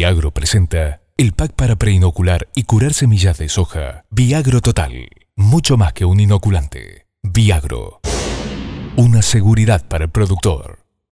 Viagro presenta el pack para preinocular y curar semillas de soja. Viagro Total. Mucho más que un inoculante. Viagro. Una seguridad para el productor.